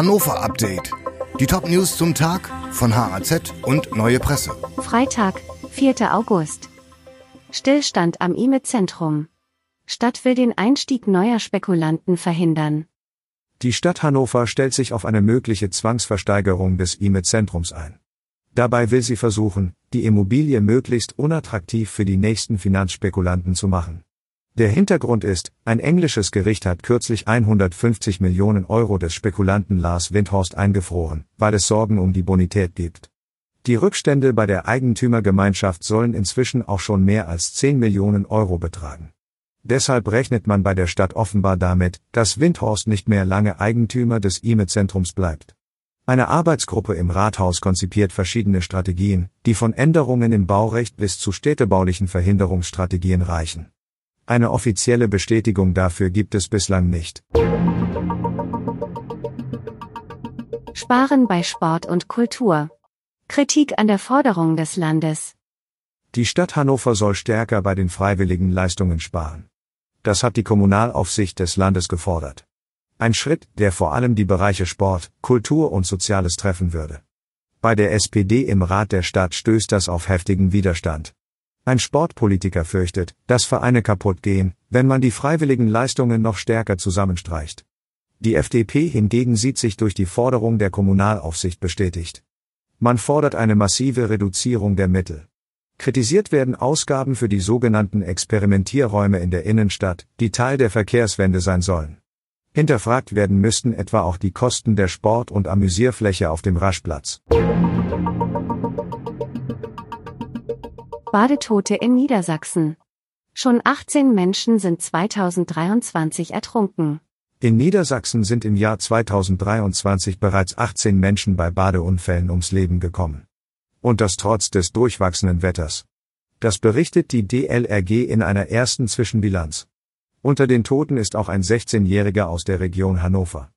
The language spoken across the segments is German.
Hannover Update. Die Top-News zum Tag von HAZ und Neue Presse. Freitag, 4. August. Stillstand am IME-Zentrum. Stadt will den Einstieg neuer Spekulanten verhindern. Die Stadt Hannover stellt sich auf eine mögliche Zwangsversteigerung des IME-Zentrums ein. Dabei will sie versuchen, die Immobilie möglichst unattraktiv für die nächsten Finanzspekulanten zu machen. Der Hintergrund ist, ein englisches Gericht hat kürzlich 150 Millionen Euro des Spekulanten Lars Windhorst eingefroren, weil es Sorgen um die Bonität gibt. Die Rückstände bei der Eigentümergemeinschaft sollen inzwischen auch schon mehr als 10 Millionen Euro betragen. Deshalb rechnet man bei der Stadt offenbar damit, dass Windhorst nicht mehr lange Eigentümer des IME-Zentrums bleibt. Eine Arbeitsgruppe im Rathaus konzipiert verschiedene Strategien, die von Änderungen im Baurecht bis zu städtebaulichen Verhinderungsstrategien reichen. Eine offizielle Bestätigung dafür gibt es bislang nicht. Sparen bei Sport und Kultur. Kritik an der Forderung des Landes. Die Stadt Hannover soll stärker bei den freiwilligen Leistungen sparen. Das hat die Kommunalaufsicht des Landes gefordert. Ein Schritt, der vor allem die Bereiche Sport, Kultur und Soziales treffen würde. Bei der SPD im Rat der Stadt stößt das auf heftigen Widerstand. Ein Sportpolitiker fürchtet, dass Vereine kaputt gehen, wenn man die freiwilligen Leistungen noch stärker zusammenstreicht. Die FDP hingegen sieht sich durch die Forderung der Kommunalaufsicht bestätigt. Man fordert eine massive Reduzierung der Mittel. Kritisiert werden Ausgaben für die sogenannten Experimentierräume in der Innenstadt, die Teil der Verkehrswende sein sollen. Hinterfragt werden müssten etwa auch die Kosten der Sport- und Amüsierfläche auf dem Raschplatz. Badetote in Niedersachsen. Schon 18 Menschen sind 2023 ertrunken. In Niedersachsen sind im Jahr 2023 bereits 18 Menschen bei Badeunfällen ums Leben gekommen. Und das trotz des durchwachsenen Wetters. Das berichtet die DLRG in einer ersten Zwischenbilanz. Unter den Toten ist auch ein 16-Jähriger aus der Region Hannover.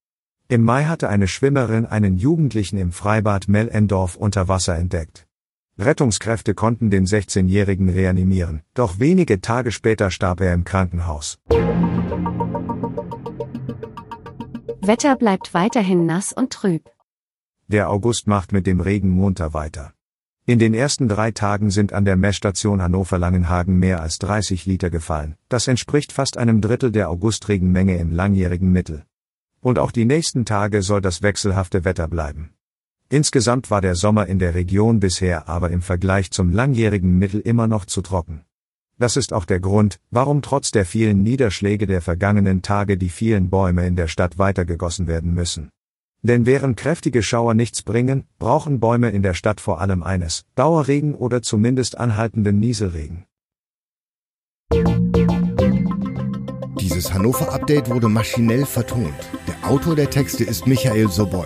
Im Mai hatte eine Schwimmerin einen Jugendlichen im Freibad Mellendorf unter Wasser entdeckt. Rettungskräfte konnten den 16-Jährigen reanimieren, doch wenige Tage später starb er im Krankenhaus. Wetter bleibt weiterhin nass und trüb. Der August macht mit dem Regen munter weiter. In den ersten drei Tagen sind an der Messstation Hannover-Langenhagen mehr als 30 Liter gefallen. Das entspricht fast einem Drittel der Augustregenmenge im langjährigen Mittel. Und auch die nächsten Tage soll das wechselhafte Wetter bleiben. Insgesamt war der Sommer in der Region bisher aber im Vergleich zum langjährigen Mittel immer noch zu trocken. Das ist auch der Grund, warum trotz der vielen Niederschläge der vergangenen Tage die vielen Bäume in der Stadt weitergegossen werden müssen. Denn während kräftige Schauer nichts bringen, brauchen Bäume in der Stadt vor allem eines, Dauerregen oder zumindest anhaltenden Nieselregen. Dieses Hannover-Update wurde maschinell vertont. Der Autor der Texte ist Michael Sobol.